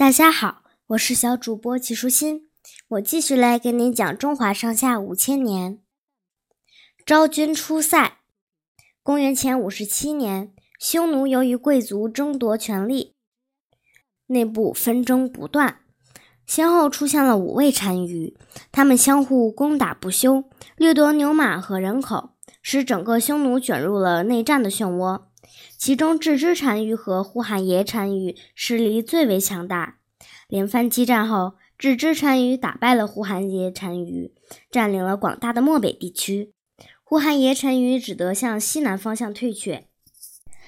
大家好，我是小主播齐舒心，我继续来给你讲中华上下五千年。昭君出塞。公元前五十七年，匈奴由于贵族争夺权力，内部纷争不断，先后出现了五位单于，他们相互攻打不休，掠夺牛马和人口，使整个匈奴卷入了内战的漩涡。其中，郅支单于和呼韩邪单于势力最为强大。连番激战后，郅支单于打败了呼韩邪单于，占领了广大的漠北地区。呼韩邪单于只得向西南方向退却。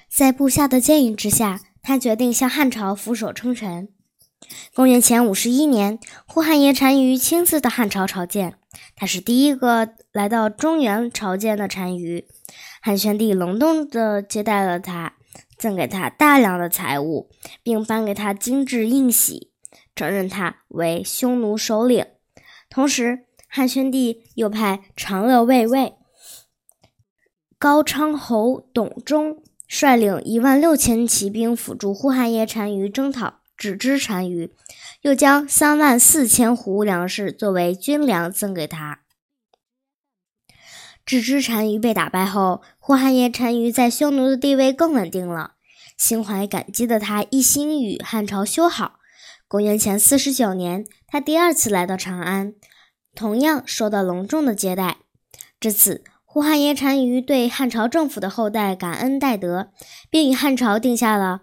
在部下的建议之下，他决定向汉朝俯首称臣。公元前五十一年，呼韩邪单于亲自到汉朝朝见，他是第一个来到中原朝见的单于。汉宣帝隆重地接待了他，赠给他大量的财物，并颁给他精致印玺，承认他为匈奴首领。同时，汉宣帝又派长乐卫尉高昌侯董忠率领一万六千骑兵辅助呼韩邪单于征讨只知单于，又将三万四千斛粮食作为军粮赠给他。只知单于被打败后，呼韩邪单于在匈奴的地位更稳定了。心怀感激的他一心与汉朝修好。公元前四十九年，他第二次来到长安，同样受到隆重的接待。这次，呼韩邪单于对汉朝政府的后代感恩戴德，并与汉朝定下了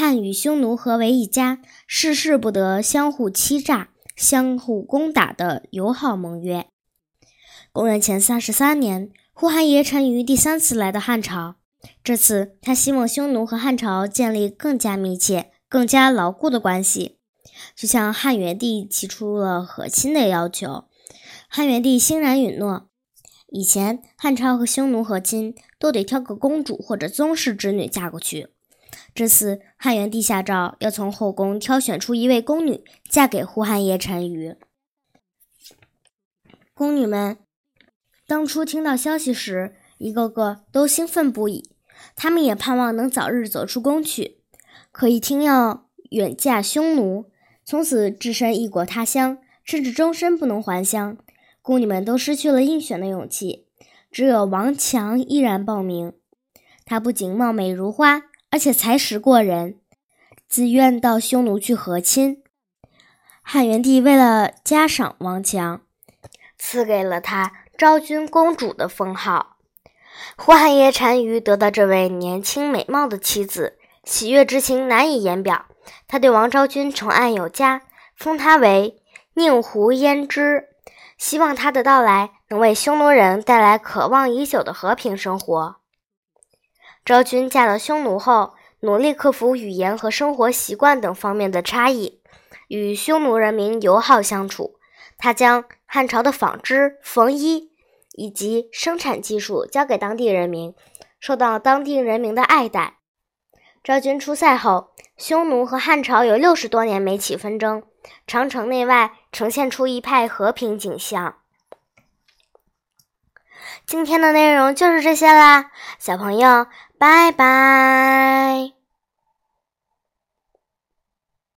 汉与匈奴合为一家，世事不得相互欺诈、相互攻打的友好盟约。公元前三十三年，呼韩邪单于第三次来到汉朝。这次，他希望匈奴和汉朝建立更加密切、更加牢固的关系，就向汉元帝提出了和亲的要求。汉元帝欣然允诺。以前，汉朝和匈奴和亲都得挑个公主或者宗室之女嫁过去。这次，汉元帝下诏，要从后宫挑选出一位宫女，嫁给呼韩邪单于。宫女们。当初听到消息时，一个个都兴奋不已。他们也盼望能早日走出宫去，可一听要远嫁匈奴，从此置身异国他乡，甚至终身不能还乡，宫女们都失去了应选的勇气。只有王强依然报名。她不仅貌美如花，而且才识过人，自愿到匈奴去和亲。汉元帝为了嘉赏王强，赐给了他。昭君公主的封号，呼韩邪单于得到这位年轻美貌的妻子，喜悦之情难以言表。他对王昭君宠爱有加，封她为宁胡胭脂，希望她的到来能为匈奴人带来渴望已久的和平生活。昭君嫁到匈奴后，努力克服语言和生活习惯等方面的差异，与匈奴人民友好相处。他将汉朝的纺织、缝衣以及生产技术交给当地人民，受到当地人民的爱戴。昭君出塞后，匈奴和汉朝有六十多年没起纷争，长城内外呈现出一派和平景象。今天的内容就是这些啦，小朋友，拜拜。